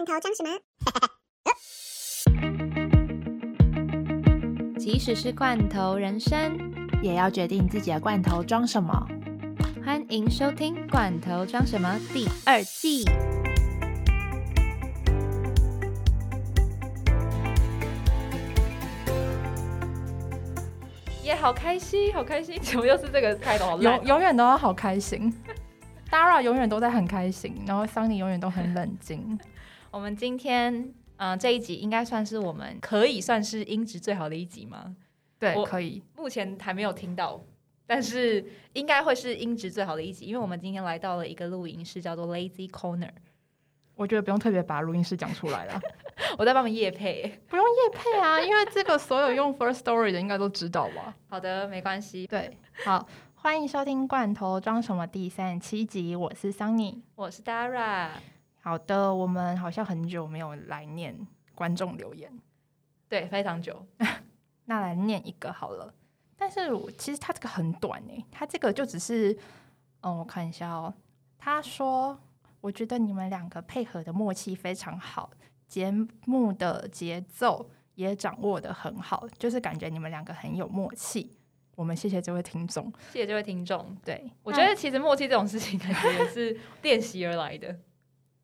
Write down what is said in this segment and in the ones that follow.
罐头装什么？即使是罐头人生，也要决定自己的罐头装什么。欢迎收听《罐头装什么》第二季。耶，好开心，好开心！怎么又是这个开头？永永远都要好开心，Dara 永远都在很开心，然后 Sunny 永远都很冷静。我们今天，嗯、这一集应该算是我们可以算是音质最好的一集吗？对，可以。目前还没有听到，但是应该会是音质最好的一集，因为我们今天来到了一个录音室，叫做 Lazy Corner。我觉得不用特别把录音室讲出来了，我在帮忙夜配。不用夜配啊，因为这个所有用 First Story 的应该都知道吧？好的，没关系。对，好，欢迎收听《罐头装什么》第三十七集，我是 Sunny。我是 Dara。好的，我们好像很久没有来念观众留言，对，非常久。那来念一个好了。但是我其实他这个很短诶，他这个就只是，嗯，我看一下哦。他说，我觉得你们两个配合的默契非常好，节目的节奏也掌握的很好，就是感觉你们两个很有默契。我们谢谢这位听众。谢谢这位听众。对，我觉得其实默契这种事情，感觉也是练习而来的。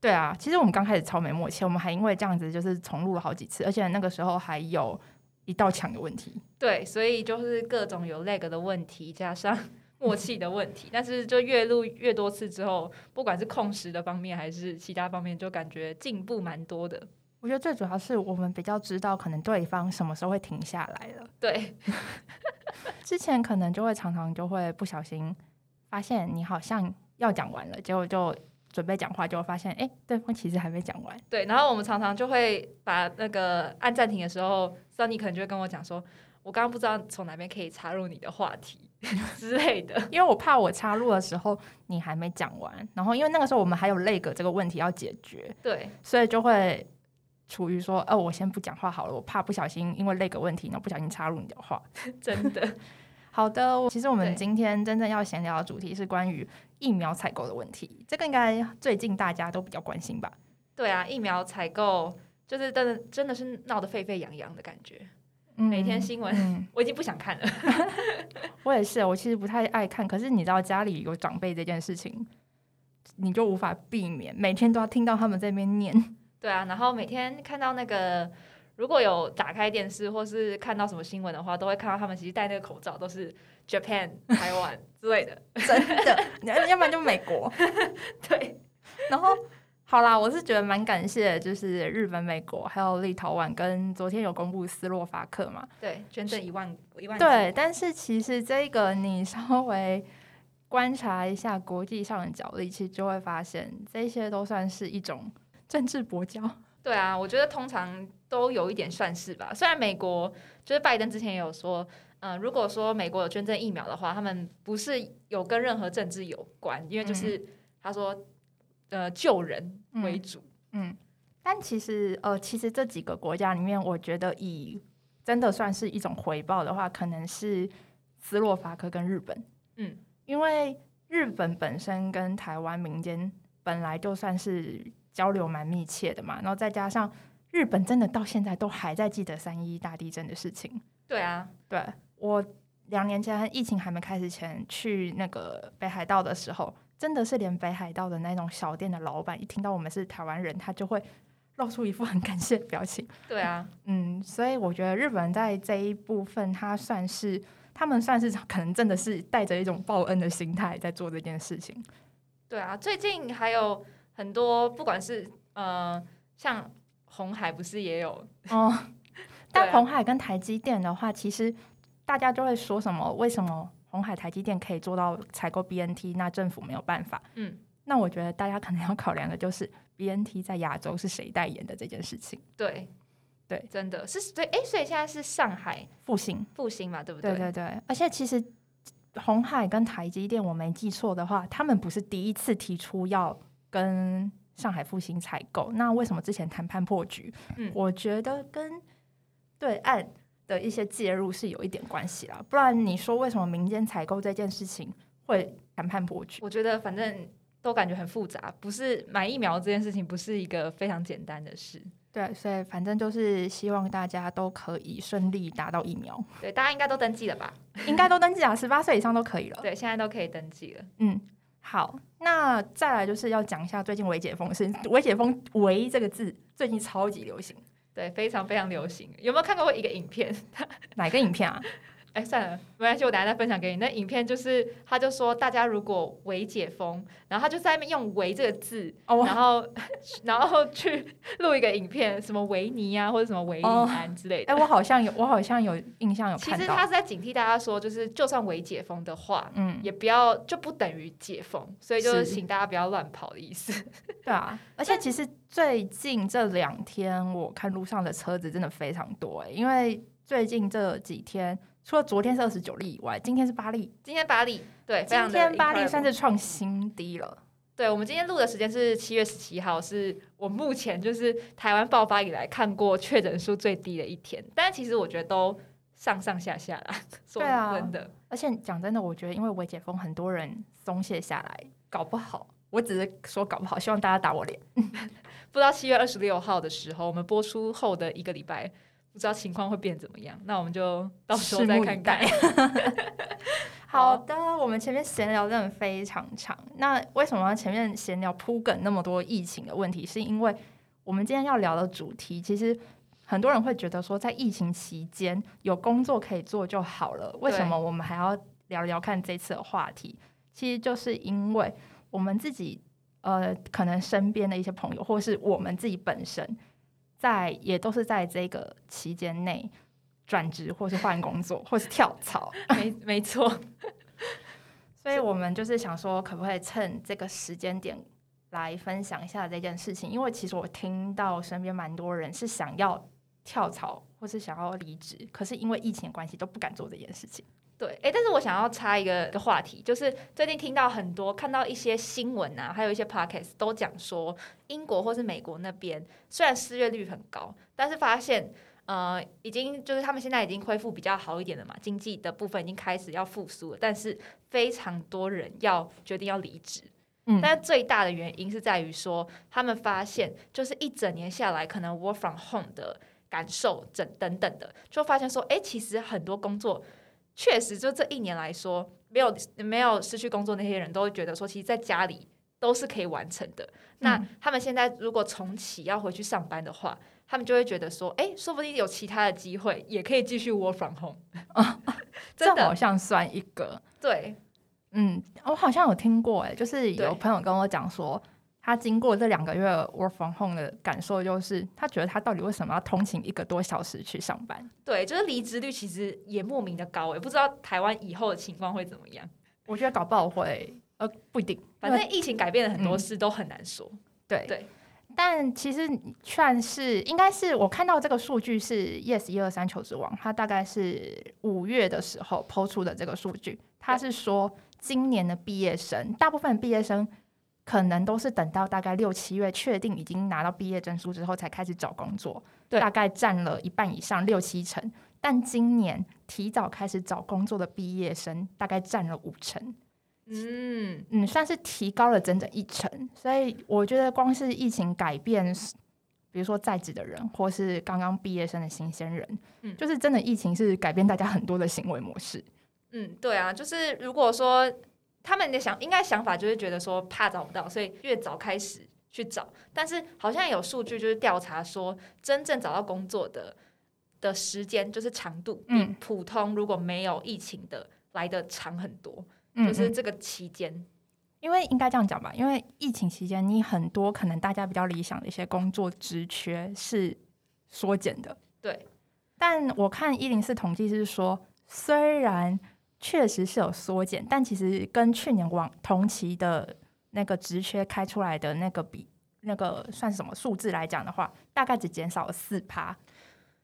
对啊，其实我们刚开始超没默契，我们还因为这样子就是重录了好几次，而且那个时候还有一道墙的问题。对，所以就是各种有 lag 的问题，加上 默契的问题。但是就越录越多次之后，不管是控时的方面还是其他方面，就感觉进步蛮多的。我觉得最主要是我们比较知道可能对方什么时候会停下来了。对，之前可能就会常常就会不小心发现你好像要讲完了，结果就准备讲话，就会发现哎、诶对方其实还没讲完。对，然后我们常常就会把那个按暂停的时候，Sunny 可能就会跟我讲说，我刚刚不知道从哪边可以插入你的话题 之类的。因为我怕我插入的时候你还没讲完，然后因为那个时候我们还有那个这个问题要解决，对，所以就会处于说，哦，我先不讲话好了，我怕不小心因为那个问题，然后不小心插入你的话。真的。好的，其实我们今天真正要闲聊的主题是关于疫苗采购的问题，这个应该最近大家都比较关心吧？对啊，疫苗采购就是真的真的是闹得沸沸扬扬的感觉。嗯每天新闻嗯，我已经不想看了。我也是，我其实不太爱看，可是你知道家里有长辈这件事情，你就无法避免，每天都要听到他们在那边念。对啊，然后每天看到那个，如果有打开电视或是看到什么新闻的话，都会看到他们其实戴那个口罩都是 Japan、台湾之类的。真的，要要不然就美国。对，然后好啦，我是觉得蛮感谢，就是日本、美国还有立陶宛跟昨天有公布斯洛伐克嘛。对，捐赠一万一万。对，，但是其实这个你稍微观察一下国际上的角力，其实就会发现这些都算是一种政治跛脚。对啊，我觉得通常都有一点算是吧。虽然美国就是拜登之前也有说，嗯、如果说美国有捐赠疫苗的话，他们不是有跟任何政治有关，因为就是他说，呃，救人为主。嗯，但其实呃，其实这几个国家里面，我觉得以真的算是一种回报的话，可能是斯洛伐克跟日本。嗯，因为日本本身跟台湾民间本来就算是交流蛮密切的嘛，然后再加上日本真的到现在都还在记得三一大地震的事情。对啊，对我两年前疫情还没开始前去那个北海道的时候，真的是连北海道的那种小店的老板一听到我们是台湾人，他就会露出一副很感谢的表情。对啊，嗯，所以我觉得日本在这一部分，他算是他们算是可能真的是带着一种报恩的心态在做这件事情。对啊，最近还有很多，不管是呃，像红海不是也有？哦，但啊红海跟台积电的话，其实大家就会说什么？为什么红海、台积电可以做到采购 BNT，那政府没有办法？嗯，那我觉得大家可能要考量的就是 BNT 在亚洲是谁代言的这件事情。对对，真的是对，哎，所以现在是上海复兴，复兴嘛，对不对对对对，而且其实红海跟台积电，我没记错的话，他们不是第一次提出要跟上海复兴采购，那为什么之前谈判破局？嗯我觉得跟对岸的一些介入是有一点关系啦，不然你说为什么民间采购这件事情会谈判破局？我觉得反正都感觉很复杂，不是买疫苗这件事情不是一个非常简单的事。对，所以反正就是希望大家都可以顺利打到疫苗，对，大家应该都登记了吧？应该都登记了，十八岁以上都可以了。对，现在都可以登记了。嗯，好，那再来就是要讲一下最近微解封是微解封“微”这个字最近超级流行，对，非常非常流行。有没有看过一个影片？哪个影片啊？哎，算了，没关系，我等下再分享给你。那影片就是，他就说大家如果围解封，然后他就在那边用“围”这个字，然后 然后去录一个影片，什么维尼啊，或者什么维尼安之类的。哎，我好像有，我好像有印象有。其实他是在警惕大家说，就是就算围解封的话，嗯，也不要就不等于解封，所以就是请大家不要乱跑的意思。对啊，而且其实最近这两天我看路上的车子真的非常多，哎，因为最近这几天。除了昨天是二十九例以外，今天是八例。今天八例，对，今天八例算是创新低了。对，我们今天录的时间是七月十七号，是我目前就是台湾爆发以来看过确诊数最低的一天。但其实我觉得都上上下下啦。对啊，真的。而且讲真的，我觉得因为微解封，很多人松懈下来，搞不好，我只是说搞不好，希望大家打我脸。不知道七月二十六号的时候，我们播出后的一个礼拜。不知道情况会变怎么样，那我们就到时候再看看。好的，我们前面闲聊真的非常长。那为什么前面闲聊铺梗那么多疫情的问题？是因为我们今天要聊的主题，其实很多人会觉得说，在疫情期间有工作可以做就好了。为什么我们还要聊聊看这次的话题？其实就是因为我们自己呃，可能身边的一些朋友，或是我们自己本身。在也都是在这个期间内转职，或是换工作，或是跳槽，没没错。所以我们就是想说，可不可以趁这个时间点来分享一下这件事情？因为其实我听到身边蛮多人是想要跳槽，或是想要离职，可是因为疫情关系都不敢做这件事情。对，哎，但是我想要插一个个话题，就是最近听到很多看到一些新闻啊，还有一些 podcast 都讲说，英国或是美国那边虽然失业率很高，但是发现呃，已经就是他们现在已经恢复比较好一点了嘛，经济的部分已经开始要复苏了，但是非常多人要决定要离职，嗯，但是最大的原因是在于说，他们发现就是一整年下来，可能 work from home 的感受等等等的，就发现说，哎，其实很多工作。确实，就这一年来说，没有没有失去工作那些人都会觉得说，其实在家里都是可以完成的。那他们现在如果重启要回去上班的话，他们就会觉得说，哎，说不定有其他的机会，也可以继续 work from home。这好像算一个对，嗯，我好像有听过，哎，就是有朋友跟我讲说。他经过这两个月 work from home 的感受，就是他觉得他到底为什么要通勤一个多小时去上班？对，就是离职率其实也莫名的高也，不知道台湾以后的情况会怎么样？我觉得搞不好会，呃，不一定。反正疫情改变了很多事，都很难说。对对，但其实算是应该是我看到这个数据是 yes 一二三求职网，它大概是五月的时候抛出的这个数据，它是说今年的毕业生，大部分毕业生。可能都是等到大概六七月确定已经拿到毕业证书之后才开始找工作，大概占了一半以上六七成。但今年提早开始找工作的毕业生大概占了五成，嗯嗯，算是提高了整整一成。所以我觉得光是疫情改变，比如说在职的人或是刚刚毕业生的新鲜人，嗯，就是真的疫情是改变大家很多的行为模式。嗯，对啊，就是如果说。他们的想应该想法就是觉得说怕找不到，所以越早开始去找。但是好像有数据就是调查说，真正找到工作的的时间就是长度比普通如果没有疫情的来的长很多。就是这个期间，因为应该这样讲吧，因为疫情期间你很多可能大家比较理想的一些工作职缺是缩减的。对，但我看一零四统计是说，虽然。确实是有缩减，但其实跟去年往同期的那个职缺开出来的那个比，那个算什么数字来讲的话，大概只减少了四趴，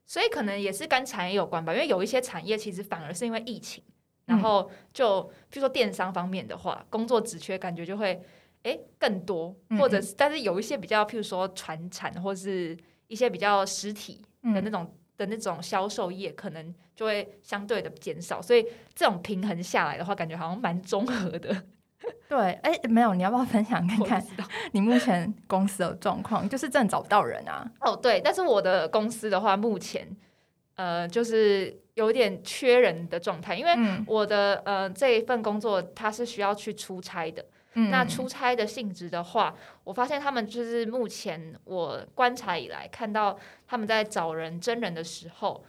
所以可能也是跟产业有关吧。因为有一些产业其实反而是因为疫情，然后就比如说电商方面的话，工作职缺感觉就会诶更多，或者是但是有一些比较譬如说传产或是一些比较实体的那种。的那种销售业可能就会相对的减少，所以这种平衡下来的话，感觉好像蛮综合的。对，哎，没有，你要不要分享看看你目前公司的状况？就是真的找不到人啊。哦，对，但是我的公司的话，目前呃就是有点缺人的状态，因为嗯我的呃这一份工作它是需要去出差的。嗯那出差的性质的话，我发现他们就是目前我观察以来看到他们在找人真人的时候，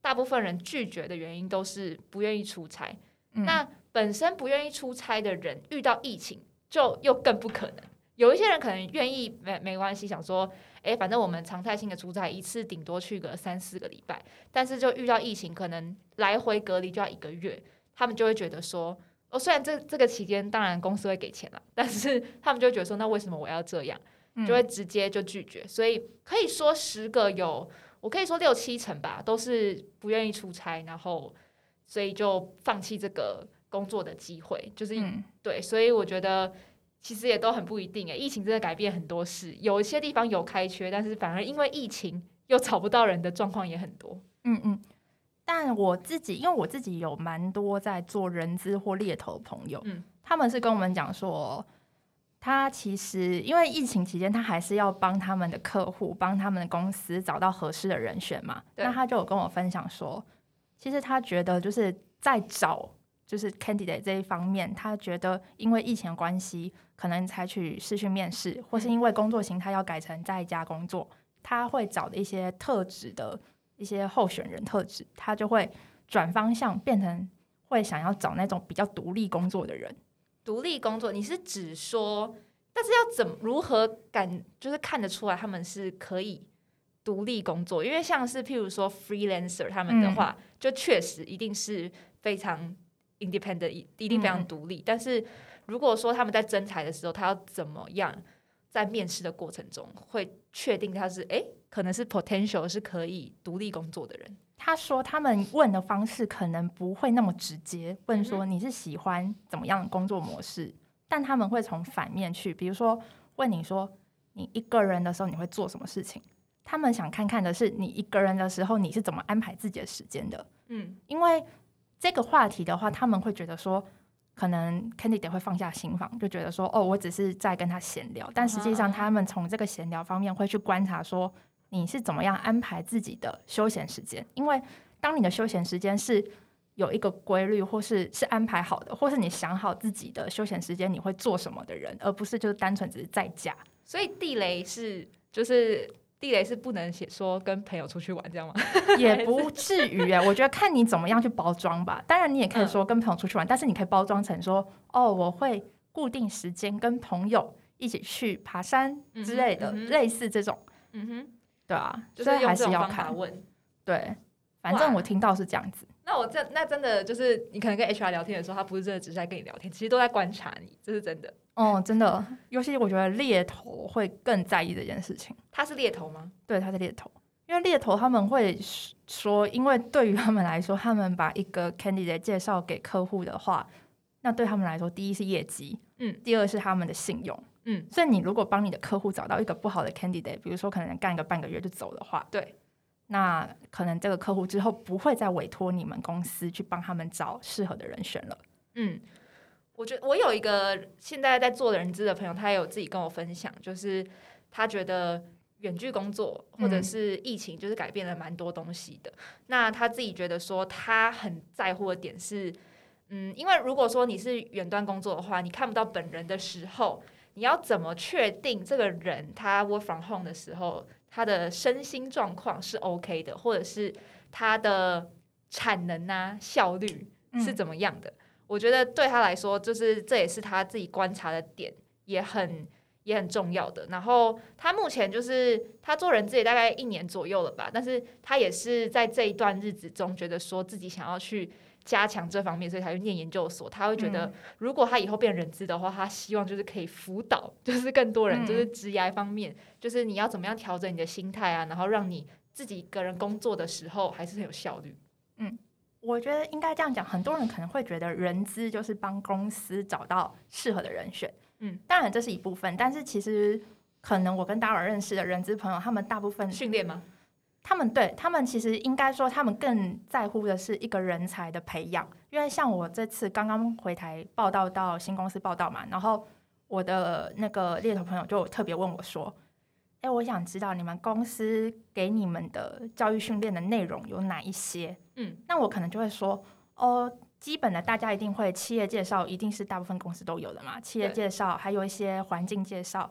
大部分人拒绝的原因都是不愿意出差。嗯那本身不愿意出差的人，遇到疫情就又更不可能。有一些人可能愿意没没关系，想说，诶，反正我们常态性的出差一次顶多去个三四个礼拜，但是就遇到疫情，可能来回隔离就要一个月，他们就会觉得说，哦，虽然这这个期间当然公司会给钱了，但是 他们就觉得说，那为什么我要这样？嗯就会直接就拒绝。所以可以说十个有，我可以说六七成吧，都是不愿意出差，然后所以就放弃这个工作的机会，就是、嗯对。所以我觉得其实也都很不一定诶，疫情真的改变很多事，有一些地方有开缺，但是反而因为疫情又找不到人的状况也很多。嗯嗯。但我自己，因为我自己有蛮多在做人资或猎头的朋友，嗯他们是跟我们讲说，他其实因为疫情期间，他还是要帮他们的客户、帮他们的公司找到合适的人选嘛。那他就有跟我分享说，其实他觉得就是在找就是 candidate 这一方面，他觉得因为疫情的关系，可能采取视讯面试，或是因为工作形态要改成在家工作，他会找的一些特质的一些候选人特质，他就会转方向变成会想要找那种比较独立工作的人。独立工作，你是指说，但是要怎如何感，就是看得出来他们是可以独立工作？因为像是譬如说 freelancer 他们的话，就确实一定是非常 independent，一一定非常独立。但是如果说他们在征才的时候，他要怎么样在面试的过程中会确定他是诶，可能是 potential 是可以独立工作的人？他说他们问的方式可能不会那么直接，问嗯说你是喜欢怎么样的工作模式，但他们会从反面去，比如说问你说你一个人的时候你会做什么事情，他们想看看的是你一个人的时候你是怎么安排自己的时间的，嗯因为这个话题的话，他们会觉得说。可能 candidate 会放下心防，就觉得说，哦，我只是在跟他闲聊，但实际上他们从这个闲聊方面会去观察说，你是怎么样安排自己的休闲时间？因为当你的休闲时间是有一个规律，或是是安排好的，或是你想好自己的休闲时间你会做什么的人，而不是就是单纯只是在家。所以地雷是就是地雷是不能写说跟朋友出去玩这样吗？也不至于哎，我觉得看你怎么样去包装吧。当然，你也可以说跟朋友出去玩，但是你可以包装成说，哦，我会固定时间跟朋友一起去爬山之类的，嗯嗯类似这种，嗯哼。对啊，就所以还是要看。问。对，反正我听到是这样子。那我这那真的就是你可能跟 HR 聊天的时候，他不是真的只是在跟你聊天，其实都在观察你，这是真的。哦，真的，尤其我觉得猎头会更在意这件事情。他是猎头吗？对，他是猎头，因为猎头他们会说，因为对于他们来说，他们把一个 candidate 介绍给客户的话，那对他们来说，第一是业绩，嗯，第二是他们的信用，嗯，所以你如果帮你的客户找到一个不好的 candidate，比如说可能干个半个月就走的话，对，那可能这个客户之后不会再委托你们公司去帮他们找适合的人选了。嗯，我觉得我有一个现在在做人资的朋友，他也有自己跟我分享，就是他觉得远距工作或者嗯是疫情，就是改变了蛮多东西的。那他自己觉得说，他很在乎的点是，嗯，因为如果说你是远端工作的话，你看不到本人的时候，你要怎么确定这个人他 work from home 的时候，他的身心状况是 OK 的，或者是他的产能啊效率是嗯怎么样的？我觉得对他来说，就是这也是他自己观察的点，也很也很重要的。然后他目前就是他做人资也大概一年左右了吧，但是他也是在这一段日子中，觉得说自己想要去加强这方面，所以才去念研究所。他会觉得，如果他以后变人资的话，他希望就是可以辅导，就是更多人，嗯就是职涯方面，就是你要怎么样调整你的心态啊，然后让你自己一个人工作的时候还是很有效率。嗯我觉得应该这样讲，很多人可能会觉得人资就是帮公司找到适合的人选，嗯，当然这是一部分，但是其实可能我跟达尔认识的人资朋友，他们大部分训练吗？他们对他们其实应该说，他们更在乎的是一个人才的培养。因为像我这次刚刚回台报道到新公司报道嘛，然后我的那个猎头朋友就特别问我说：“哎，我想知道你们公司给你们的教育训练的内容有哪一些？”嗯，那我可能就会说：“哦，基本的大家一定会企业介绍，一定是大部分公司都有的嘛。企业介绍还有一些环境介绍，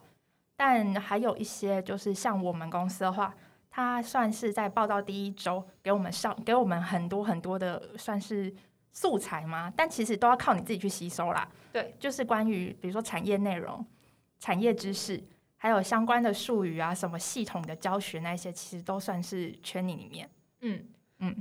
但还有一些就是像我们公司的话。”他算是在报道第一周给我们上，给我们很多很多的算是素材吗？但其实都要靠你自己去吸收啦。对，就是关于比如说产业内容、产业知识，还有相关的术语啊，什么系统的教学那些，其实都算是 training 里面。嗯嗯，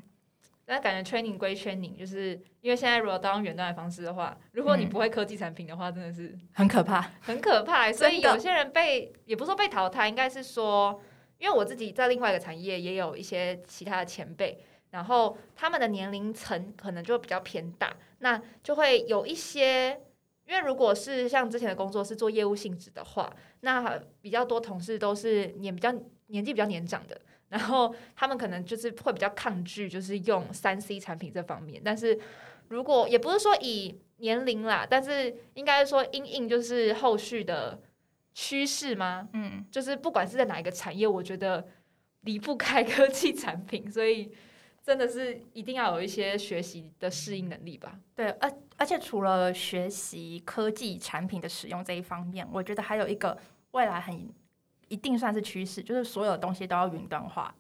那感觉 training 归 training，就是因为现在如果都用远端的方式的话，如果你不会科技产品的话，真的是很可怕，很可怕。所以有些人被也不是说被淘汰，应该是说。因为我自己在另外一个产业也有一些其他的前辈，然后他们的年龄层可能就比较偏大，那就会有一些，因为如果是像之前的工作是做业务性质的话，那比较多同事都是年比较年纪比较年长的，然后他们可能就是会比较抗拒，就是用三 C 产品这方面。但是如果也不是说以年龄啦，但是应该说因应就是后续的。趋势吗？嗯，就是不管是在哪一个产业，我觉得离不开科技产品，所以真的是一定要有一些学习的适应能力吧。对，而而且除了学习科技产品的使用这一方面，我觉得还有一个未来很一定算是趋势，就是所有东西都要云端化。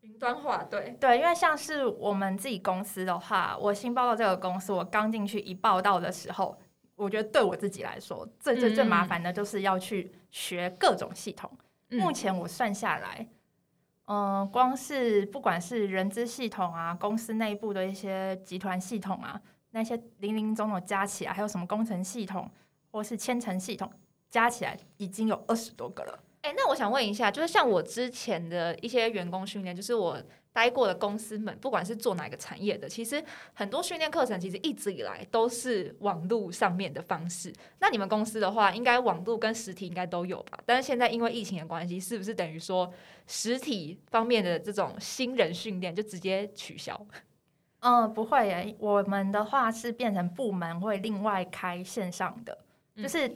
云端化，对对，因为像是我们自己公司的话，我新报道这个公司，我刚进去一报道的时候。我觉得对我自己来说，最最最麻烦的就是要去学各种系统。目前我算下来，嗯，光是不管是人资系统啊，公司内部的一些集团系统啊，那些零零总总加起来，还有什么工程系统或是千层系统，加起来已经有二十多个了。哎，那我想问一下，就是像我之前的一些员工训练，就是我。待过的公司们，不管是做哪个产业的，其实很多训练课程其实一直以来都是网络上面的方式。那你们公司的话，应该网络跟实体应该都有吧？但是现在因为疫情的关系，是不是等于说实体方面的这种新人训练就直接取消？嗯，不会耶。我们的话是变成部门会另外开线上的，就是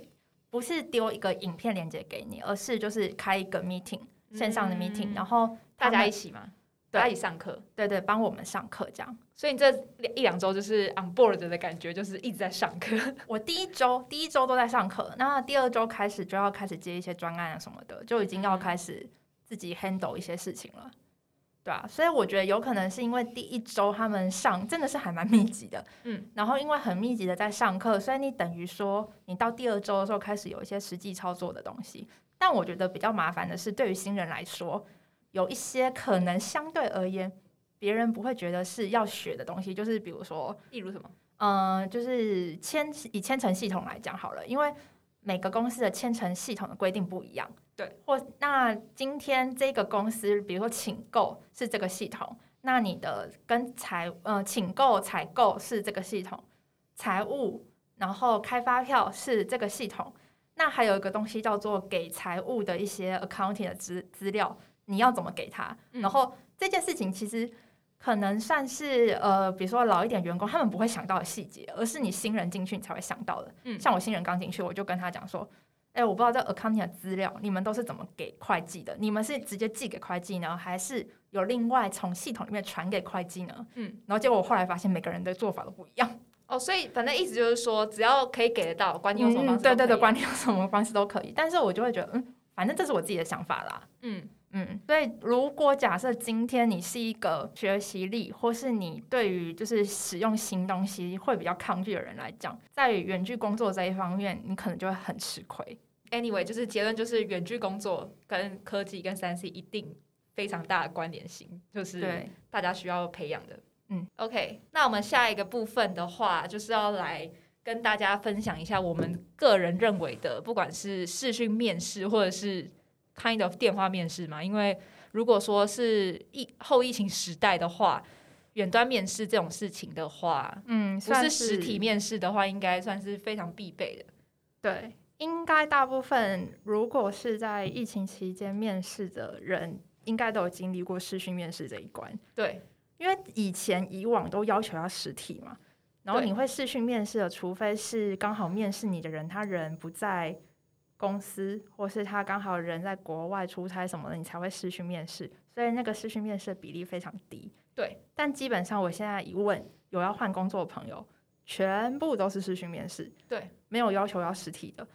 不是丢一个影片链接给你，而是就是开一个 meeting 线上的 meeting，然后大家一起嘛。可以上课，对对，帮我们上课这样。所以你这一两周就是 on board 的感觉，就是一直在上课。我第一周第一周都在上课，那第二周开始就要开始接一些专案啊什么的，就已经要开始自己 handle 一些事情了，对啊，所以我觉得有可能是因为第一周他们上真的是还蛮密集的，嗯，然后因为很密集的在上课，所以你等于说你到第二周的时候开始有一些实际操作的东西。但我觉得比较麻烦的是，对于新人来说。有一些可能相对而言，别人不会觉得是要学的东西，就是比如说，例如什么？嗯，就是千以千层系统来讲好了，因为每个公司的千层系统的规定不一样。对。或那今天这个公司，比如说请购是这个系统，那你的跟财呃请购采购是这个系统，财务然后开发票是这个系统，那还有一个东西叫做给财务的一些 accounting 的资资料。你要怎么给他？然后这件事情其实可能算是呃，比如说老一点员工他们不会想到的细节，而是你新人进去你才会想到的。嗯，像我新人刚进去，我就跟他讲说：“哎，我不知道这 accounting 的资料你们都是怎么给会计的？你们是直接寄给会计呢，还是有另外从系统里面传给会计呢？”嗯，然后结果我后来发现每个人的做法都不一样。哦，所以反正意思就是说，只要可以给得到，管你用什么方式，对对对，管你用什么方式都可以。但是我就会觉得，嗯，反正这是我自己的想法啦。嗯。嗯，所以如果假设今天你是一个学习力，或是你对于就是使用新东西会比较抗拒的人来讲，在远距工作这一方面，你可能就会很吃亏。Anyway，就是结论就是远距工作跟科技跟三 C 一定非常大的关联性，就是大家需要培养的。嗯，OK，那我们下一个部分的话，就是要来跟大家分享一下我们个人认为的，不管是视讯面试或者是。Kind of 电话面试嘛，因为如果说是疫后疫情时代的话，远端面试这种事情的话，嗯，算是实体面试的话，应该算是非常必备的。对，应该大部分如果是在疫情期间面试的人，应该都有经历过视讯面试这一关，对，因为以前以往都要求要实体嘛，然后你会视讯面试的，除非是刚好面试你的人他人不在公司，或是他刚好人在国外出差什么的，你才会失去面试，所以那个失去面试的比例非常低。对，但基本上我现在一问有要换工作的朋友，全部都是视讯面试，对，没有要求要实体的。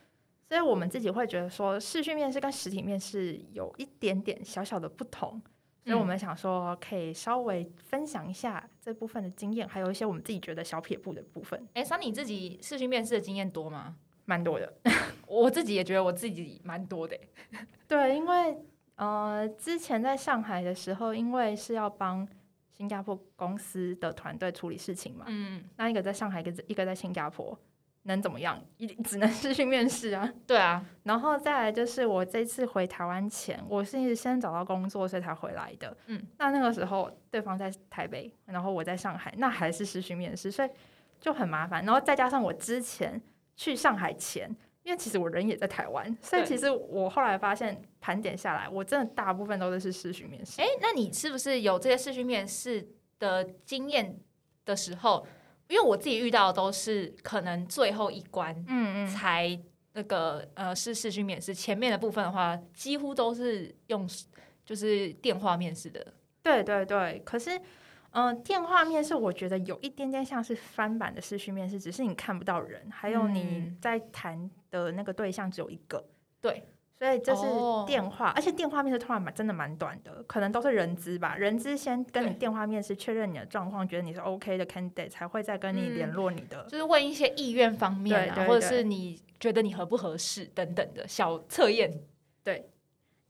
所以我们自己会觉得说，试训面试跟实体面试有一点点小小的不同，所以我们想说可以稍微分享一下这部分的经验，还有一些我们自己觉得小撇步的部分，哎，桑你自己试训面试的经验多吗？蛮多的。我自己也觉得我自己蛮多的欸。对，因为呃，之前在上海的时候，因为是要帮新加坡公司的团队处理事情嘛，嗯，那一个在上海，一个在一个在新加坡，能怎么样？一只能是去面试啊。对啊，然后再来就是我这次回台湾前，我是先找到工作，所以才回来的。嗯，那那个时候对方在台北，然后我在上海，那还是失去面试，所以就很麻烦。然后再加上我之前去上海前，因为其实我人也在台湾，所以其实我后来发现盘点下来，我真的大部分都是视讯面试。哎，那你是不是有这些视讯面试的经验的时候？因为我自己遇到的都是可能最后一关嗯嗯，才那个呃是视讯面试，前面的部分的话几乎都是用就是电话面试的。对对对。可是，嗯、电话面试我觉得有一点点像是翻版的视讯面试，只是你看不到人，还有你嗯。在谈的那个对象只有一个。对，所以这是哦。电话，而且电话面试通常蛮真的蛮短的，可能都是人资吧，人资先跟你电话面试确认你的状况，觉得你是 OK 的 candidate，才会再跟你嗯。联络你的。就是问一些意愿方面啊，对对或者是你觉得你合不合适等等的小测验。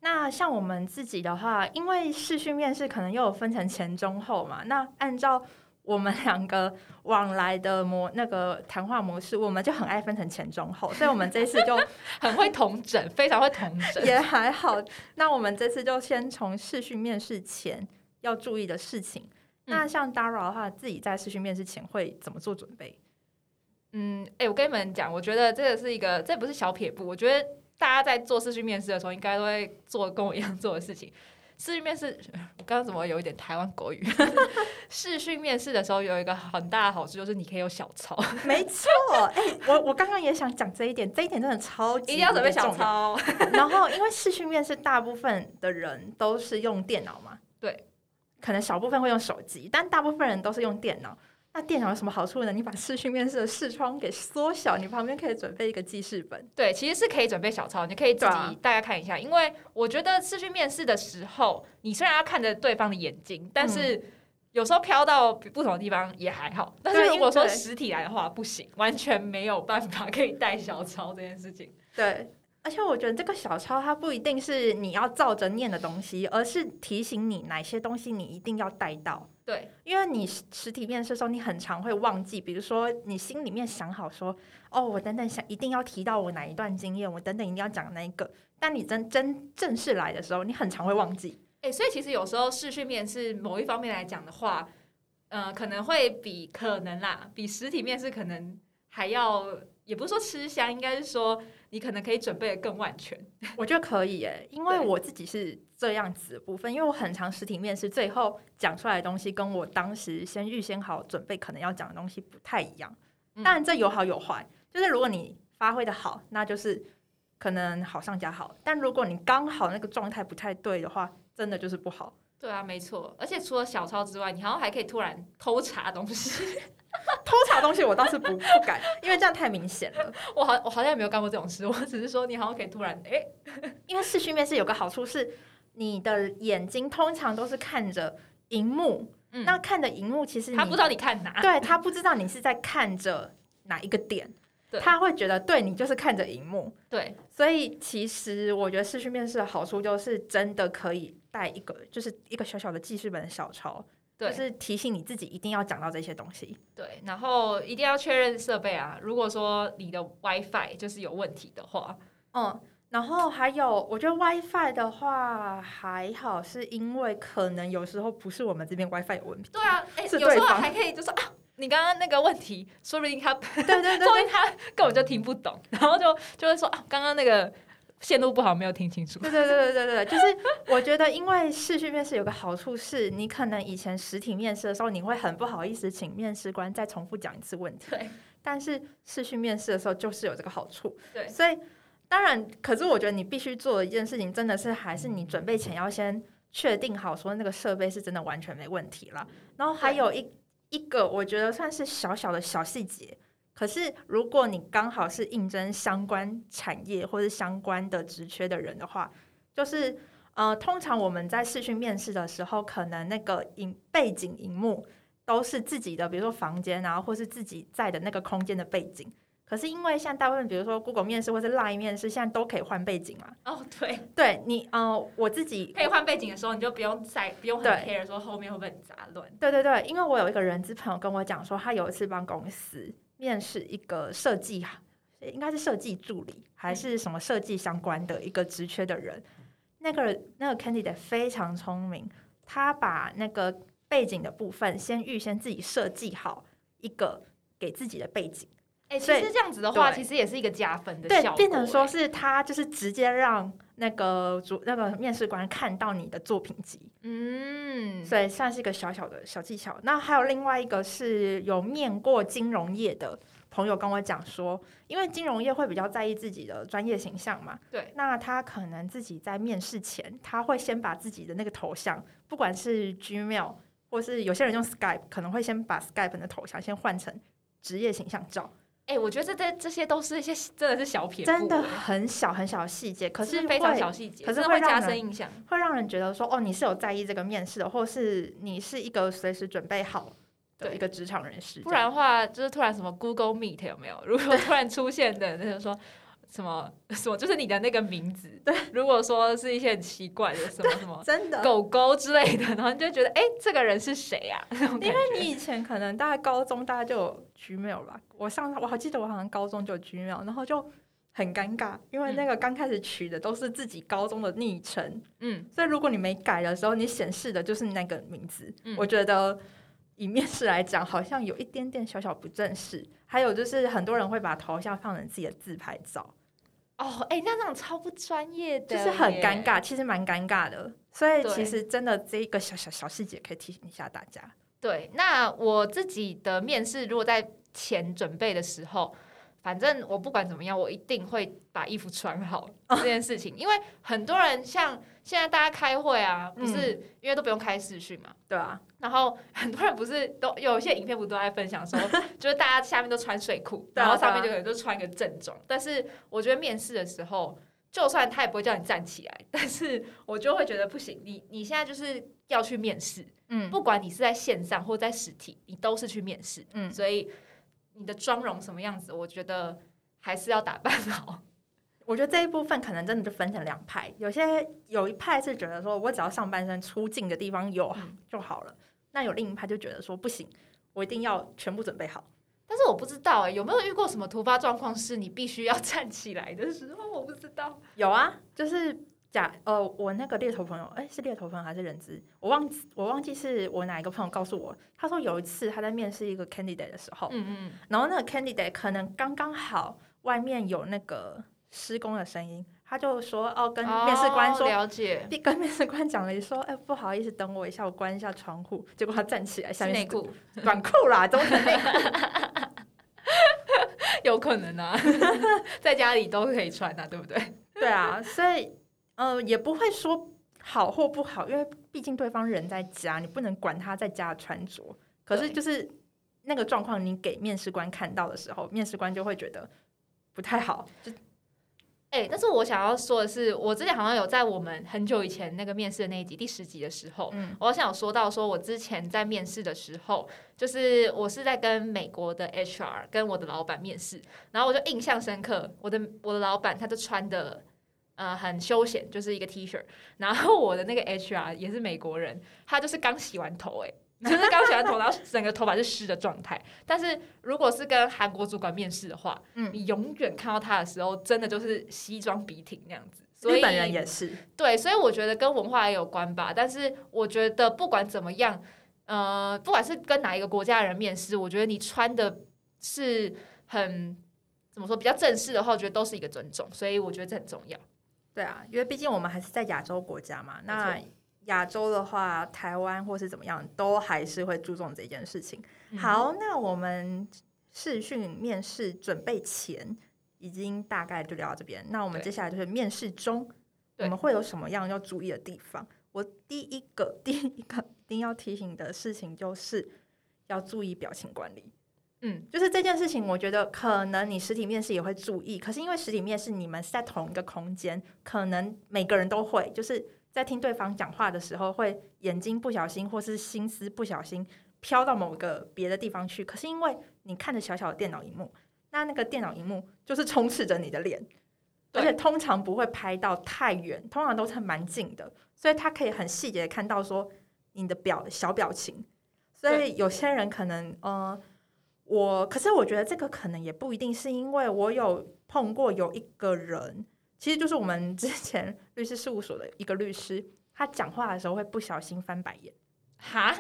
那像我们自己的话，因为视讯面试可能又有分成前中后嘛，那按照我们 两个往来的模那个谈话模式，我们就很爱分成前中后，所以我们这次就 很会同整，非常会同整。也还好。那我们这次就先从视讯面试前要注意的事情。嗯那像 Dara 的话，自己在视讯面试前会怎么做准备？嗯，哎、我跟你们讲，我觉得这个是一个，这不是小撇步。我觉得大家在做视讯面试的时候，应该都会做跟我一样做的事情。视讯面试，我 刚刚怎么有一点台湾国语？视讯面试的时候有一个很大的好处，就是你可以有小抄，没错，哎、我我刚刚也想讲这一点，这一点真的超级一定要准备小。抄。然后，因为视讯面试大部分的人都是用电脑嘛，对，可能小部分会用手机，但大部分人都是用电脑。那电脑有什么好处呢？你把视讯面试的视窗给缩小，你旁边可以准备一个记事本。对，其实是可以准备小抄，你可以自己大概看一下。因为我觉得视讯面试的时候，你虽然要看着对方的眼睛，但是有时候飘到不同的地方也还好。但是如果说实体来的话，不行，完全没有办法可以带小抄这件事情。对，而且我觉得这个小抄它不一定是你要照着念的东西，而是提醒你哪些东西你一定要带到。对，因为你实实体面试的时候，你很常会忘记，比如说你心里面想好说，哦，我等等想一定要提到我哪一段经验，我等等一定要讲那一个，但你真真正式来的时候，你很常会忘记。哎、所以其实有时候视讯面试某一方面来讲的话，呃，可能会比可能啦，比实体面试可能还要，也不是说吃香，应该是说你可能可以准备的更万全。我觉得可以耶，因为我自己是这样子的部分，因为我很长实体面试，最后讲出来的东西跟我当时先预先好准备可能要讲的东西不太一样。嗯当然这有好有坏，就是如果你发挥的好，那就是可能好上加好；但如果你刚好那个状态不太对的话，真的就是不好。对啊，没错。而且除了小抄之外，你好像还可以突然偷查东西。偷查东西我倒是不不敢，因为这样太明显了。我好，我好像也没有干过这种事。我只是说，你好像可以突然，哎、因为视讯面试有个好处是，你的眼睛通常都是看着荧幕，嗯那看着荧幕其实你他不知道你看哪。对他不知道你是在看着哪一个点，他会觉得对你就是看着荧幕。对，所以其实我觉得视讯面试的好处就是真的可以带一个，就是一个小小的记事本的小抄，对就是提醒你自己一定要讲到这些东西。对，然后一定要确认设备啊。如果说你的 WiFi 就是有问题的话，嗯，然后还有，我觉得 WiFi 的话还好，是因为可能有时候不是我们这边 WiFi 有问题。对啊，有时候还可以就说啊，你刚刚那个问题，说不定他，对对对对 说不定他根本就听不懂，然后就就会说啊，刚刚那个线路不好，没有听清楚。对对对对对对，就是 我觉得，因为视讯面试有个好处是，你可能以前实体面试的时候，你会很不好意思请面试官再重复讲一次问题。对，但是视讯面试的时候就是有这个好处。对，所以当然，可是我觉得你必须做的一件事情，真的是还是你准备前要先确定好，说那个设备是真的完全没问题了。然后还有一一个，我觉得算是小小的小细节。可是，如果你刚好是应征相关产业或是相关的职缺的人的话，就是呃，通常我们在试训面试的时候，可能那个影背景荧幕都是自己的，比如说房间啊，或是自己在的那个空间的背景。可是因为像大部分，比如说 Google 面试或是 Line 面试，现在都可以换背景嘛。哦，对，对你，呃，我自己可以换背景的时候，你就不用再不用很 care 说后面会不会很杂乱。对对对，因为我有一个人资朋友跟我讲说，他有一次帮公司。面试一个设计，应该是设计助理还是什么设计相关的一个职缺的人。那个那个 candidate 非常聪明，他把那个背景的部分先预先自己设计好一个给自己的背景。哎，其实这样子的话，其实也是一个加分的效果。变成说是他就是直接让那个主那个面试官看到你的作品集。嗯，所以算是一个小小的小技巧。那还有另外一个是有面过金融业的朋友跟我讲说，因为金融业会比较在意自己的专业形象嘛。对。那他可能自己在面试前，他会先把自己的那个头像，不管是 Gmail 或是有些人用 Skype，可能会先把 Skype 的头像先换成职业形象照。哎，我觉得这这这些都是一些真的是小撇步，真的很小很小的细节，可是非常小细节，可是会加深印象，会让人觉得说，哦，你是有在意这个面试的，或是你是一个随时准备好的一个职场人士。不然的话，就是突然什么 Google Meet 有没有？如果突然出现的，那就说。什么 什么就是你的那个名字？对，如果说是一些很奇怪的什么 什么真的狗狗之类的，然后你就觉得哎，这个人是谁啊？因为你以前可能大概高中大概就有 Gmail 吧，我上我还记得我好像高中就有 Gmail，然后就很尴尬，因为那个刚开始取的都是自己高中的昵称，嗯，所以如果你没改的时候，你显示的就是那个名字，我觉得以面试来讲，好像有一点点小小不正式。还有就是很多人会把头像放成自己的自拍照。哦，哎，那那种超不专业的，就是很尴尬，其实蛮尴尬的。所以其实真的这一个小小小细节可以提醒一下大家。对，那我自己的面试，如果在前准备的时候。反正我不管怎么样，我一定会把衣服穿好 这件事情，因为很多人像现在大家开会啊，不是因为都不用开视讯嘛，对啊，然后很多人不是都有一些影片不都在分享说，就是大家下面都穿睡裤，然后上面就可能就穿一个正装，但是我觉得面试的时候，就算他也不会叫你站起来，但是我就会觉得不行，你你现在就是要去面试，嗯，不管你是在线上或在实体，你都是去面试，嗯，所以。你的妆容什么样子？我觉得还是要打扮好。我觉得这一部分可能真的就分成两派，有些有一派是觉得说我只要上半身出镜的地方有就好了，那有另一派就觉得说不行，我一定要全部准备好。但是我不知道哎，有没有遇过什么突发状况是你必须要 站起来的时候？我不知道。有啊，就是。假呃，我那个猎头朋友，哎，是猎头朋友还是人资？我忘记我忘记是我哪一个朋友告诉我，他说有一次他在面试一个 candidate 的时候，嗯嗯，然后那个 candidate 可能刚刚好外面有那个施工的声音，他就说哦，跟面试官说了解，跟面试官讲了说，哎，不好意思，等我一下，我关一下窗户。结果他站起来，下面内裤短裤啦，都是内裤？有可能啊，在家里都可以穿啊，对不对？对啊，所以。呃，也不会说好或不好，因为毕竟对方人在家，你不能管他在家的穿着。可是就是那个状况，你给面试官看到的时候，面试官就会觉得不太好。就，哎，但是我想要说的是，我之前好像有在我们很久以前那个面试的那一集第十集的时候，嗯，我好像有说到，说我之前在面试的时候，就是我是在跟美国的 HR 跟我的老板面试，然后我就印象深刻，我的我的老板他就穿的。呃，很休闲，就是一个 T 恤。然后我的那个 HR 也是美国人，他就是刚洗完头，哎，就是刚洗完头，然后整个头发是湿的状态。但是如果是跟韩国主管面试的话，嗯，你永远看到他的时候，真的就是西装笔挺那样子。日本人也是，对，所以我觉得跟文化也有关吧。但是我觉得不管怎么样，呃，不管是跟哪一个国家的人面试，我觉得你穿的是很怎么说比较正式的话，我觉得都是一个尊重。所以我觉得这很重要。对啊，因为毕竟我们还是在亚洲国家嘛，那没亚洲的话，台湾或是怎么样，都还是会注重这件事情。嗯好，那我们试训面试准备前已经大概就聊到这边，那我们接下来就是面试中，我们会有什么样要注意的地方？我第一个 第一个一定要提醒的事情就是要注意表情管理。嗯，就是这件事情，我觉得可能你实体面试也会注意，可是因为实体面试你们是在同一个空间，可能每个人都会，就是在听对方讲话的时候，会眼睛不小心或是心思不小心飘到某个别的地方去。可是因为你看着小小的电脑荧幕，那那个电脑荧幕就是充斥着你的脸，而且通常不会拍到太远，通常都是蛮近的，所以他可以很细节的看到说你的表小表情。所以有些人可能呃，我可是我觉得这个可能也不一定是因为我有碰过有一个人，其实就是我们之前 律师事务所的一个律师，他讲话的时候会不小心翻白眼，哈，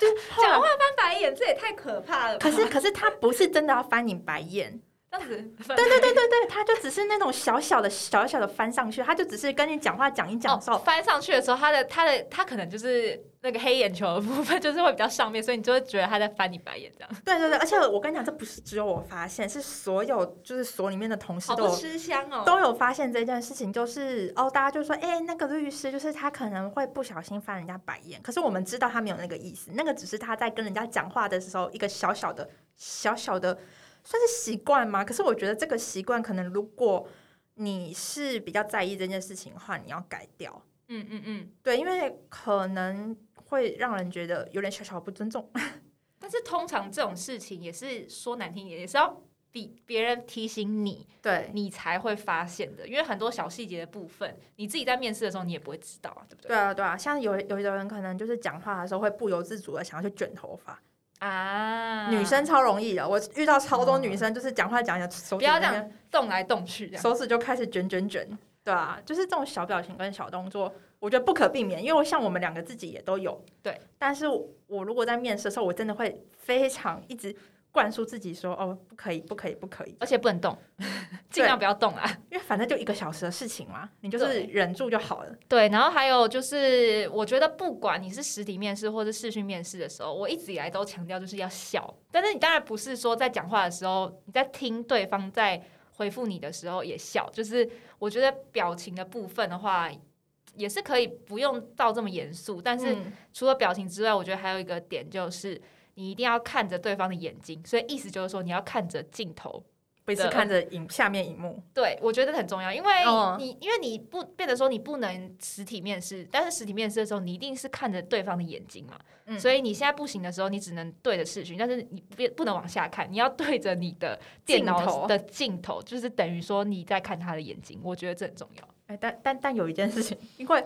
就是讲话翻白眼，这也太可怕了吧。可是可是他不是真的要翻你白眼，这样子，对对对对对对，他就只是那种小小的小小的翻上去，他就只是跟你讲话讲一讲的时候，哦，翻上去的时候，他的他的他可能就是那个黑眼球的部分，就是会比较上面，所以你就会觉得他在翻你白眼这样，对对对，而且我跟你讲，这不是只有我发现，是所有就是所里面的同事都有吃香哦。都有发现这件事情，就是哦，大家就说，哎、那个律师就是他可能会不小心翻人家白眼，可是我们知道他没有那个意思，那个只是他在跟人家讲话的时候一个小小的、小小的算是习惯吗？可是我觉得这个习惯可能如果你是比较在意这件事情的话，你要改掉。嗯嗯嗯。对，因为可能会让人觉得有点小小的不尊重。但是通常这种事情也是说难听一点，也是要比别人提醒你，对，你才会发现的。因为很多小细节的部分，你自己在面试的时候你也不会知道啊，对不对？对啊，对啊，像有有的人可能就是讲话的时候会不由自主的想要去卷头发，啊，女生超容易的，我遇到超多女生就是讲话讲一讲，手不要这样动来动去这样。手指就开始卷卷卷，对啊，就是这种小表情跟小动作，我觉得不可避免，因为像我们两个自己也都有。对，但是我如果在面试的时候，我真的会非常一直灌输自己说，哦，不可以，不可以，不可以，而且不能动，尽量不要动啊。因为反正就一个小时的事情嘛，你就是忍住就好了。对，然后还有就是，我觉得不管你是实体面试或者视讯面试的时候，我一直以来都强调就是要笑。但是你当然不是说在讲话的时候，你在听对方在回复你的时候也笑。就是我觉得表情的部分的话，也是可以不用到这么严肃。但是嗯除了表情之外，我觉得还有一个点就是。你一定要看着对方的眼睛，所以意思就是说你要看着镜头，不是看着影下面荧幕，对，我觉得很重要，因为哦你、因为你不变得说你不能实体面试，但是实体面试的时候，你一定是看着对方的眼睛嘛，嗯。所以你现在不行的时候，你只能对着视讯，但是你不不能往下看，你要对着你的电镜头脑的镜头，就是等于说你在看他的眼睛，我觉得这很重要。哎，但但但有一件事情，因为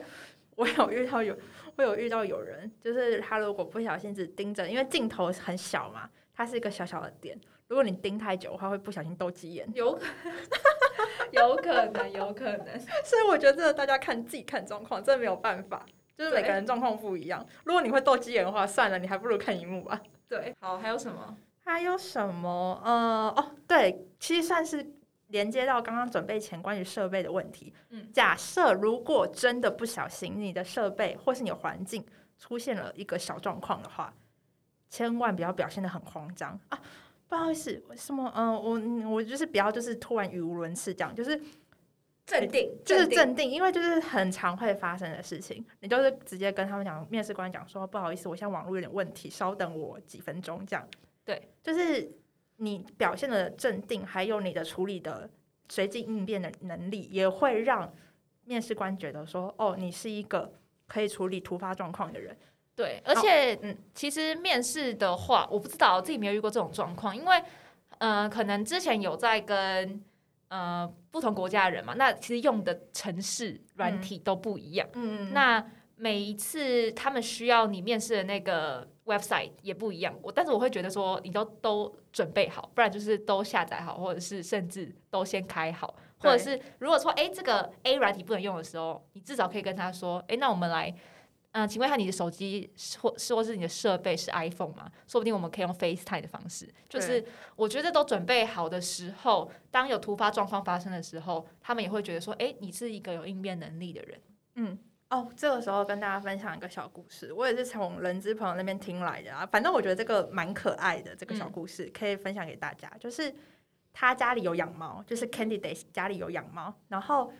我有遇到有我有遇到有人，就是他如果不小心只盯着，因为镜头很小嘛，它是一个小小的点，如果你盯太久的话，会不小心斗鸡眼。有可能 有可能，有可能，所以我觉得真的大家看自己看状况，真的没有办法，就是每个人状况不一样。如果你会斗鸡眼的话，算了，你还不如看荧幕吧。对。好，还有什么？还有什么？呃，哦，对，其实算是连接到刚刚准备前关于设备的问题。嗯假设如果真的不小心你的设备或是你的环境出现了一个小状况的话，千万不要表现的很慌张啊！不好意思，什么？嗯、我我就是不要就是突然语无伦次这样，就是镇定，就是镇定，因为就是很常会发生的事情，你就是直接跟他们讲，面试官讲说不好意思，我现在网络有点问题，稍等我几分钟这样。对，就是你表现的镇定，还有你的处理的随机应变的能力，也会让面试官觉得说，哦，你是一个可以处理突发状况的人。对，而且嗯。其实面试的话，我不知道我自己没有遇过这种状况，因为呃，可能之前有在跟呃不同国家的人嘛，那其实用的城市软体都不一样，嗯。那每一次他们需要你面试的那个 website 也不一样，我但是我会觉得说你都都准备好，不然就是都下载好，或者是甚至都先开好，或者是如果说哎这个 A 软体不能用的时候，你至少可以跟他说，哎那我们来。嗯，请问一下你的手机或或是你的设备是 iPhone 吗？说不定我们可以用 FaceTime 的方式。就是我觉得都准备好的时候，当有突发状况发生的时候，他们也会觉得说，哎，你是一个有应变能力的人。嗯，哦，这个时候跟大家分享一个小故事，我也是从人资朋友那边听来的啊。反正我觉得这个蛮可爱的，这个小故事可以分享给大家。就是他家里有养猫，就是 Candidate 家里有养猫，然后。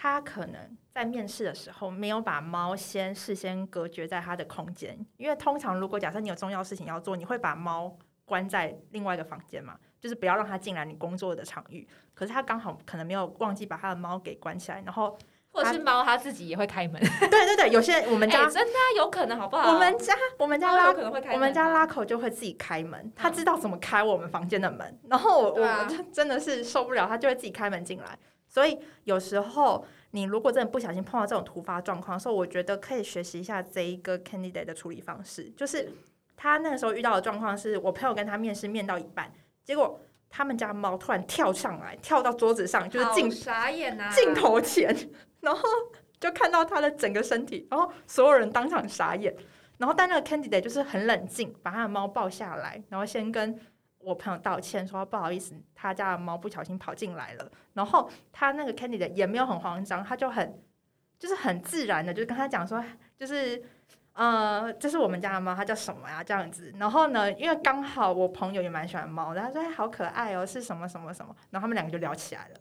他可能在面试的时候没有把猫先事先隔绝在他的空间，因为通常如果假设你有重要事情要做，你会把猫关在另外一个房间嘛，就是不要让它进来你工作的场域。可是他刚好可能没有忘记把他的猫给关起来，然后或者是猫它自己也会开门。对对对，有些我们家真的有可能好不好？我们家我们家拉可能会开，我们家拉口就会自己开门，他知道怎么开我们房间的门，然后我我真的是受不了，他就会自己开门进来。所以有时候你如果真的不小心碰到这种突发状况的时候，我觉得可以学习一下这一个 candidate 的处理方式。就是他那个时候遇到的状况是，我朋友跟他面试面到一半，结果他们家猫突然跳上来，跳到桌子上，就是镜傻眼啊，镜头前，然后就看到他的整个身体，然后所有人当场傻眼。然后但那个 candidate 就是很冷静，把他的猫抱下来，然后先跟。我朋友道歉说不好意思，他家的猫不小心跑进来了。然后他那个 Candy 的也没有很慌张，他就很就是很自然的，就跟他讲说，就是呃，这是我们家的猫，它叫什么呀？这样子。然后呢，因为刚好我朋友也蛮喜欢猫的，他说哎，好可爱哦，是什么什么什么。然后他们两个就聊起来了。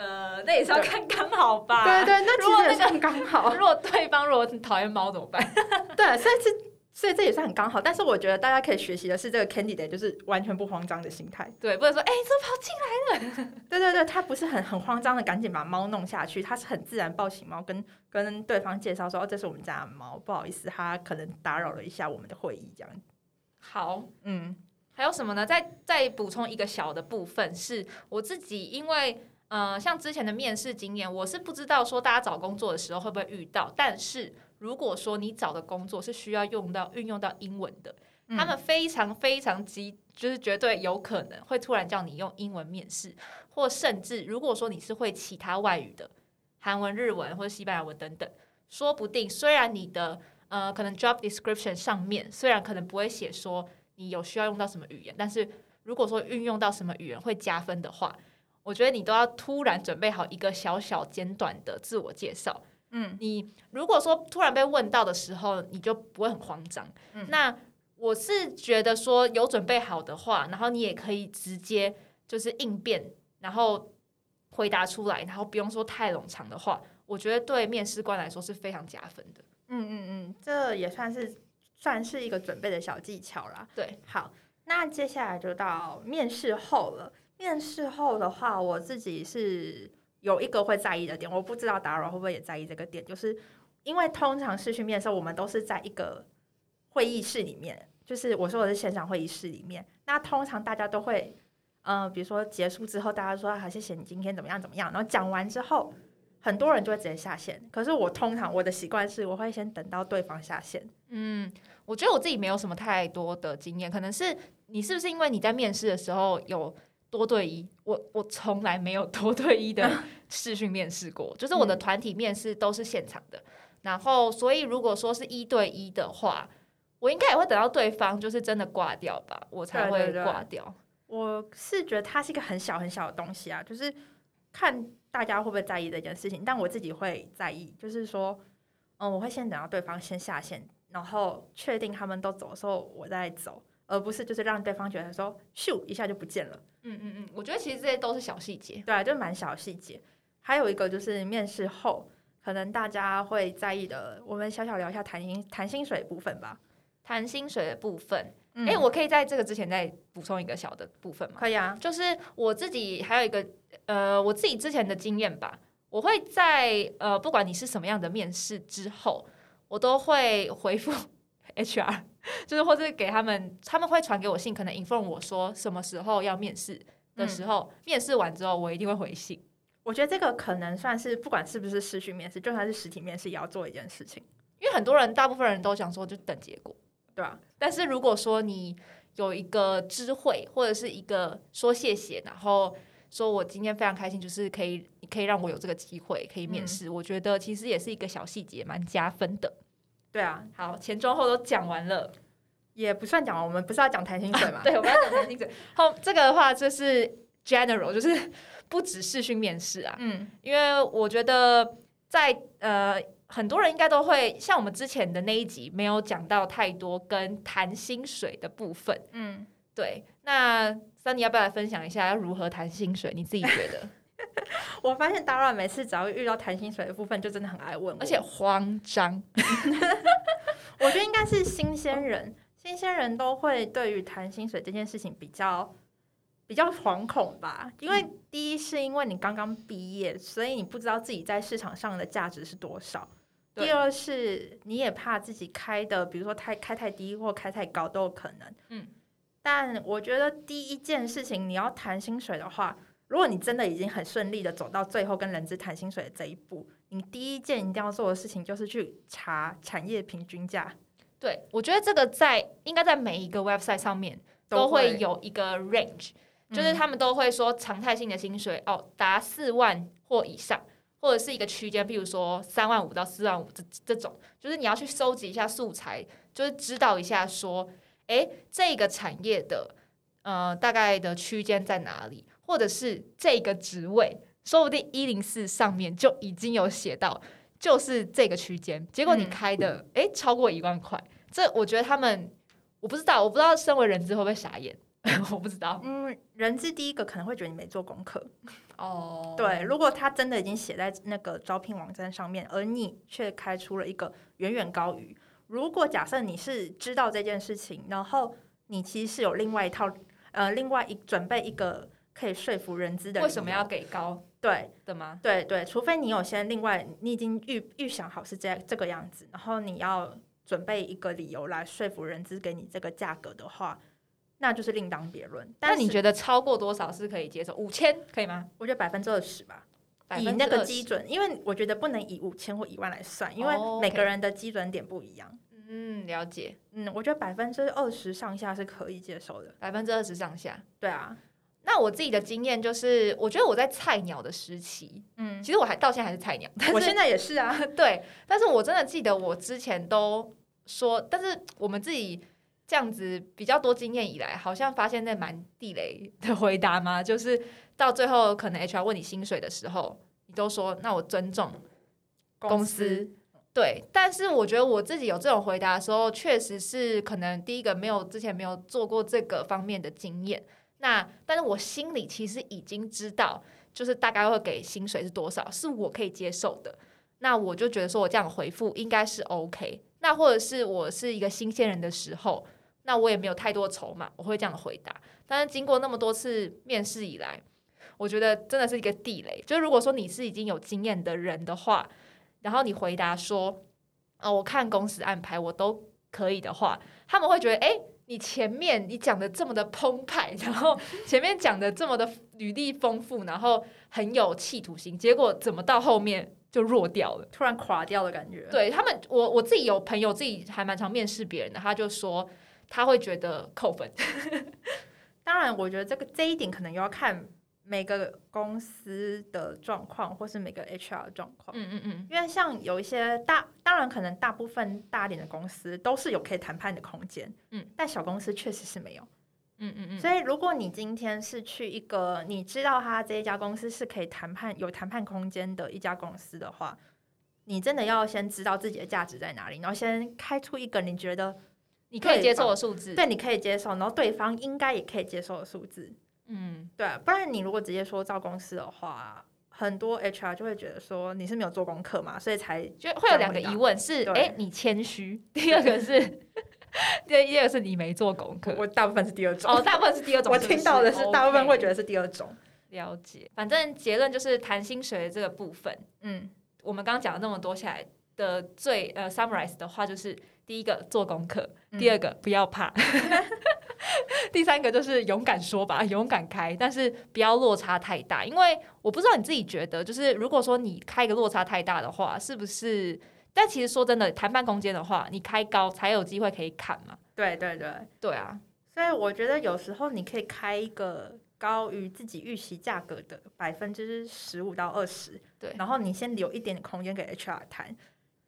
呃，那也是要看刚好吧。对对，那其实也算刚好。如果对方如果讨厌猫怎么办？对，所以这。所以这也是很刚好，但是我觉得大家可以学习的是这个 Candy 的，就是完全不慌张的心态。对，不能说哎，怎么跑进来了？对对对，他不是很很慌张的，赶紧把猫弄下去，他是很自然抱起猫，跟跟对方介绍说，哦，这是我们家的猫，不好意思，他可能打扰了一下我们的会议，这样。好，嗯，还有什么呢？再再补充一个小的部分，是我自己，因为呃，像之前的面试经验，我是不知道说大家找工作的时候会不会遇到，但是。如果说你找的工作是需要用到运用到英文的，他们非常非常急，就是绝对有可能会突然叫你用英文面试，或甚至如果说你是会其他外语的，韩文、日文或者西班牙文等等，说不定虽然你的呃可能 job description 上面虽然可能不会写说你有需要用到什么语言，但是如果说运用到什么语言会加分的话，我觉得你都要突然准备好一个小小简短的自我介绍。嗯，你如果说突然被问到的时候，你就不会很慌张。嗯，那我是觉得说有准备好的话，然后你也可以直接就是应变，然后回答出来，然后不用说太冗长的话，我觉得对面试官来说是非常加分的。嗯嗯嗯，这也算是算是一个准备的小技巧啦。对，好，那接下来就到面试后了。面试后的话，我自己是。有一个会在意的点，我不知道打扰会不会也在意这个点，就是因为通常试训面试，我们都是在一个会议室里面，就是我说我是线上会议室里面。那通常大家都会，嗯，比如说结束之后，大家说好，谢谢你今天怎么样怎么样，然后讲完之后，很多人就会直接下线。可是我通常我的习惯是，我会先等到对方下线。嗯，我觉得我自己没有什么太多的经验，可能是你是不是因为你在面试的时候有。多对一，我我从来没有 多对一的试训面试过，就是我的团体面试都是现场的。然后，所以如果说是一对一的话，我应该也会等到对方就是真的挂掉吧，我才会挂掉。我是觉得它是一个很小很小的东西啊，就是看大家会不会在意这件事情，但我自己会在意，就是说，嗯，我会先等到对方先下线，然后确定他们都走的时候，我再走。而不是就是让对方觉得说咻一下就不见了。嗯嗯嗯，我觉得其实这些都是小细节，对，啊就蛮小细节。还有一个就是面试后，可能大家会在意的，我们小小聊一下谈薪谈薪水部分吧。谈薪水的部分，哎，我可以在这个之前再补充一个小的部分吗？可以啊，就是我自己还有一个呃，我自己之前的经验吧，我会在呃，不管你是什么样的面试之后，我都会回复 HR。就是或者给他们，他们会传给我信，可能 inform 我说什么时候要面试的时候，面试完之后我一定会回信。我觉得这个可能算是不管是不是视讯面试，就算是实体面试也要做一件事情，因为很多人大部分人都想说就等结果，对吧？但是如果说你有一个知会或者是一个说谢谢，然后说我今天非常开心，就是可以可以让我有这个机会可以面试，我觉得其实也是一个小细节，蛮加分的。对啊，好，前中后都讲完了。也不算讲完，我们不是要讲谈薪水嘛？对，我们要讲谈薪水。后这个的话就是 general，就是不只视讯面试啊。嗯，因为我觉得在呃，很多人应该都会像我们之前的那一集没有讲到太多跟谈薪水的部分。嗯，对。那三你要不要来分享一下要如何谈薪水？你自己觉得？我发现大乱每次只要遇到谈薪水的部分，就真的很爱问，而且慌张。我觉得应该是新鲜人。新鲜人都会对于谈薪水这件事情比较比较惶恐吧，因为第一是因为你刚刚毕业，所以你不知道自己在市场上的价值是多少；第二是你也怕自己开的，比如说太开太低或开太高都有可能。嗯，但我觉得第一件事情你要谈薪水的话，如果你真的已经很顺利的走到最后跟人资谈薪水的这一步，你第一件一定要做的事情就是去查产业平均价。对，我觉得这个在应该在每一个 website 上面都会有一个 range，就是他们都会说常态性的薪水哦达四万或以上，或者是一个区间，比如说三万五到四万五这这种，就是你要去收集一下素材，就是知道一下说，哎，这个产业的呃大概的区间在哪里，或者是这个职位，说不定一零四上面就已经有写到。就是这个区间，结果你开的哎超过一万块，这我觉得他们我不知道，我不知道身为人资会不会傻眼，我不知道。嗯，人资第一个可能会觉得你没做功课哦。对，如果他真的已经写在那个招聘网站上面，而你却开出了一个远远高于，如果假设你是知道这件事情，然后你其实是有另外一套呃另外一准备一个可以说服人资的，为什么要给高？对的吗？对对，除非你有先另外，你已经预预想好是这这个样子，然后你要准备一个理由来说服人资给你这个价格的话，那就是另当别论。那你觉得超过多少是可以接受？五千可以吗？我觉得百分之二十吧，以那个基准，因为我觉得不能以五千或一万来算，因为每个人的基准点不一样。嗯，了解。嗯，我觉得百分之二十上下是可以接受的。百分之二十上下，对啊。那我自己的经验就是，我觉得我在菜鸟的时期，嗯，其实我还到现在还是菜鸟，我现在也是啊，对。但是我真的记得我之前都说，但是我们自己这样子比较多经验以来，好像发现那蛮地雷的回答嘛？就是到最后可能 HR 问你薪水的时候，你都说那我尊重公司，对。但是我觉得我自己有这种回答的时候，确实是可能第一个没有之前没有做过这个方面的经验。那，但是我心里其实已经知道，就是大概会给薪水是多少，是我可以接受的。那我就觉得说我这样回复应该是 OK。那或者是我是一个新鲜人的时候，那我也没有太多筹码，我会这样回答。但是经过那么多次面试以来，我觉得真的是一个地雷。就是如果说你是已经有经验的人的话，然后你回答说，哦，我看公司安排我都可以的话，他们会觉得，哎。你前面你讲的这么的澎湃，然后前面讲的这么的履历丰富，然后很有企图心，结果怎么到后面就弱掉了，突然垮掉的感觉。对他们，我我自己有朋友自己还蛮常面试别人的，他就说他会觉得扣分。当然，我觉得这个这一点可能又要看。每个公司的状况，或是每个 HR 的状况，嗯嗯嗯，因为像有一些大，当然可能大部分大点的公司都是有可以谈判的空间，嗯，但小公司确实是没有，嗯嗯嗯，所以如果你今天是去一个你知道他这一家公司是可以谈判有谈判空间的一家公司的话，你真的要先知道自己的价值在哪里，然后先开出一个你觉得你可以接受的数字，对，你可以接受，然后对方应该也可以接受的数字。嗯，对，不然你如果直接说造公司的话，很多 HR 就会觉得说你是没有做功课嘛，所以才就会有两个疑问是：哎，你谦虚；第二个是，第第二个是你没做功课。我大部分是第二种，哦，大部分是第二种。我听到的是大部分会觉得是第二种。了解，反正结论就是谈薪水的这个部分。嗯，我们刚刚讲了那么多下来的最呃 summarize 的话，就是第一个做功课，第二个不要怕。第三个就是勇敢说吧，勇敢开，但是不要落差太大，因为我不知道你自己觉得，就是如果说你开个落差太大的话，是不是？但其实说真的，谈判空间的话，你开高才有机会可以砍嘛。对对对，对啊。所以我觉得有时候你可以开一个高于自己预期价格的百分之十五到二十，对，然后你先留一点点空间给 HR 谈。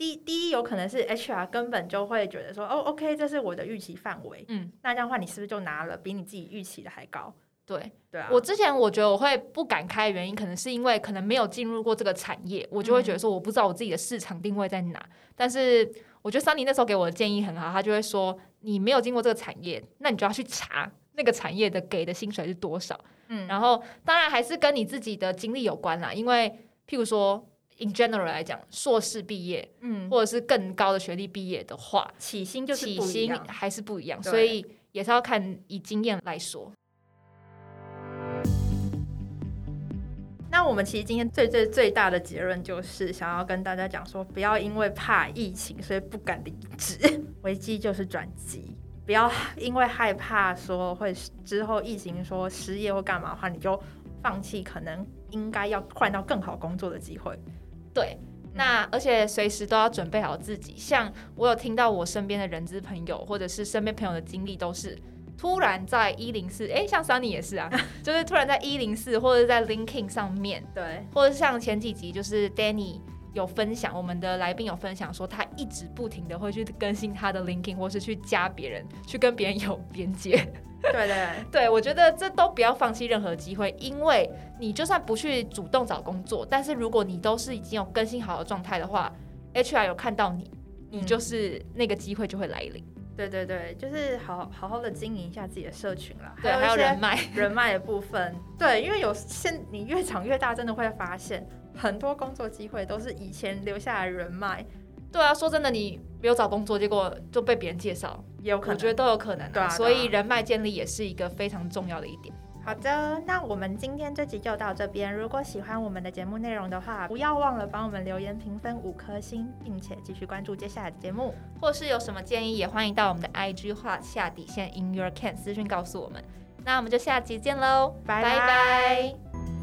第第一有可能是 HR 根本就会觉得说，哦，OK，这是我的预期范围，嗯，那这样的话，你是不是就拿了比你自己预期的还高？对，对啊，我之前我觉得我会不敢开的，原因可能是因为可能没有进入过这个产业，我就会觉得说我不知道我自己的市场定位在哪。但是我觉得 Sunny 那时候给我的建议很好，他就会说你没有经过这个产业，那你就要去查那个产业的给的薪水是多少。嗯，然后当然还是跟你自己的经历有关啦，因为譬如说 in general 来讲，硕士毕业，嗯，或者是更高的学历毕业的话，起薪就是起。薪还是不一样，所以也是要看以经验来说。那我们其实今天最最最大的结论就是想要跟大家讲说，不要因为怕疫情所以不敢离职，危机就是转机。不要因为害怕说会之后疫情说失业或干嘛的话，你就放弃可能应该要换到更好工作的机会。对，那而且随时都要准备好自己。像我有听到我身边的人资朋友，或者是身边朋友的经历，都是突然在一零四，哎，像 Sunny 也是啊，就是突然在一零四或者在 LinkedIn 上面，对，或者像前几集就是 Danny 有分享，我们的来宾有分享说，他一直不停的会去更新他的 LinkedIn，或是去加别人，去跟别人有连接。对对 对，我觉得这都不要放弃任何机会，因为你就算不去主动找工作，但是如果你都是已经有更新好的状态的话，HR 有看到你，你嗯就是那个机会就会来临。对对对，就是好好好的经营一下自己的社群啦，对，还有人脉。人脉的部分，对，因为有现你越长越大，真的会发现很多工作机会都是以前留下来的人脉，对啊，说真的，你没有找工作，结果就被别人介绍，也有可能。我觉得都有可能、对啊所以人脉建立也是一个非常重要的一点。好的，那我们今天这集就到这边。如果喜欢我们的节目内容的话，不要忘了帮我们留言评分五颗星，并且继续关注接下来的节目。或是有什么建议，也欢迎到我们的 IG 画下底线 in your can 私讯告诉我们。那我们就下集见喽，拜拜拜